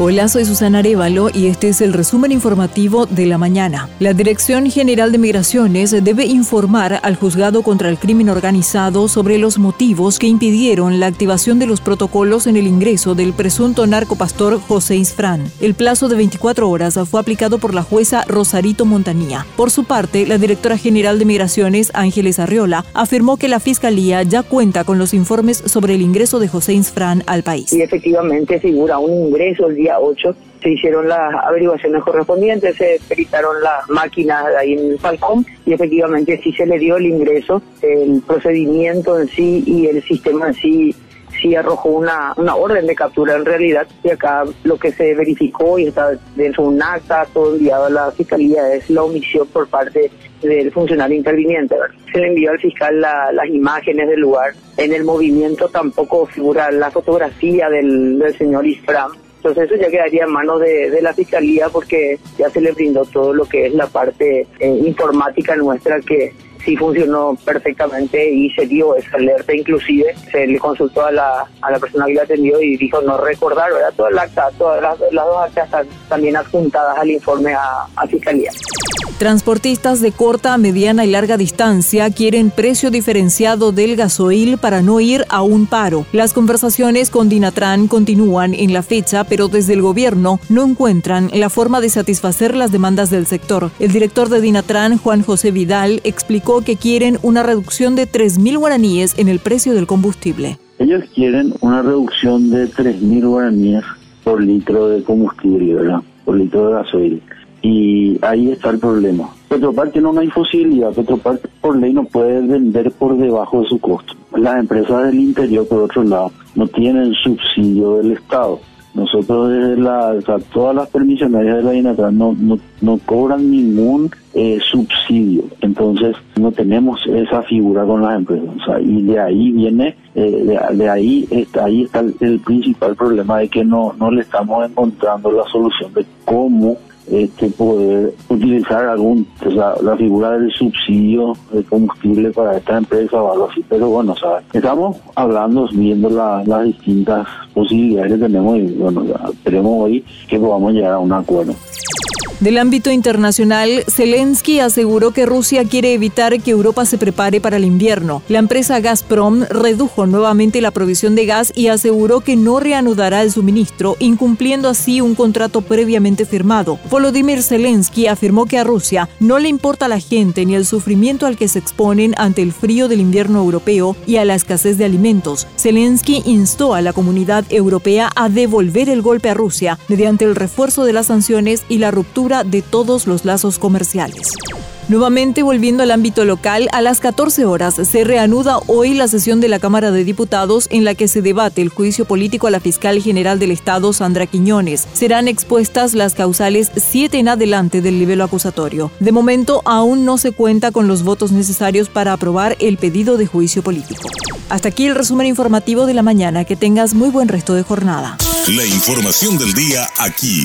Hola, soy Susana Arevalo y este es el resumen informativo de la mañana. La Dirección General de Migraciones debe informar al juzgado contra el crimen organizado sobre los motivos que impidieron la activación de los protocolos en el ingreso del presunto narcopastor José Isfrán. El plazo de 24 horas fue aplicado por la jueza Rosarito Montanía. Por su parte, la directora general de Migraciones, Ángeles Arriola, afirmó que la Fiscalía ya cuenta con los informes sobre el ingreso de José Isfrán al país. Y efectivamente figura un ingreso día 8 se hicieron las averiguaciones correspondientes, se peritaron las máquinas ahí en Falcón y efectivamente sí se le dio el ingreso, el procedimiento en sí y el sistema en sí sí arrojó una, una orden de captura en realidad y acá lo que se verificó y está dentro de un acta todo enviado a la fiscalía es la omisión por parte del funcionario interviniente. Se le envió al fiscal las imágenes del lugar. En el movimiento tampoco figura la fotografía del, del señor Isfram entonces eso ya quedaría en manos de, la Fiscalía porque ya se le brindó todo lo que es la parte eh, informática nuestra que sí funcionó perfectamente y se dio esa alerta inclusive se le consultó a la, a la persona que lo atendió y dijo no recordar ¿verdad? toda la acta todas las, dos actas están también adjuntadas al informe a, a fiscalía Transportistas de corta, mediana y larga distancia quieren precio diferenciado del gasoil para no ir a un paro. Las conversaciones con Dinatran continúan en la fecha, pero desde el gobierno no encuentran la forma de satisfacer las demandas del sector. El director de Dinatran, Juan José Vidal, explicó que quieren una reducción de 3.000 guaraníes en el precio del combustible. Ellos quieren una reducción de 3.000 guaraníes por litro de combustible, ¿verdad? Por litro de gasoil. Y ahí está el problema. Petropar tiene una imposibilidad. Petropar por ley no puede vender por debajo de su costo. Las empresas del interior, por otro lado, no tienen subsidio del Estado. Nosotros desde la, todas las permisionarias de la INATRAN no, no, no cobran ningún eh, subsidio. Entonces no tenemos esa figura con las empresas. y de ahí viene, eh, de, ahí está, ahí está el, principal problema de que no, no le estamos encontrando la solución de cómo este, poder utilizar algún, la figura del subsidio de combustible para esta empresa o algo así. Pero bueno, estamos hablando, viendo las distintas posibilidades que tenemos y bueno, esperemos hoy que podamos llegar a un acuerdo. Del ámbito internacional, Zelensky aseguró que Rusia quiere evitar que Europa se prepare para el invierno. La empresa Gazprom redujo nuevamente la provisión de gas y aseguró que no reanudará el suministro, incumpliendo así un contrato previamente firmado. Volodymyr Zelensky afirmó que a Rusia no le importa la gente ni el sufrimiento al que se exponen ante el frío del invierno europeo y a la escasez de alimentos. Zelensky instó a la comunidad europea a devolver el golpe a Rusia mediante el refuerzo de las sanciones y la de todos los lazos comerciales. Nuevamente volviendo al ámbito local, a las 14 horas se reanuda hoy la sesión de la Cámara de Diputados en la que se debate el juicio político a la fiscal general del Estado, Sandra Quiñones. Serán expuestas las causales 7 en adelante del nivel acusatorio. De momento aún no se cuenta con los votos necesarios para aprobar el pedido de juicio político. Hasta aquí el resumen informativo de la mañana. Que tengas muy buen resto de jornada. La información del día aquí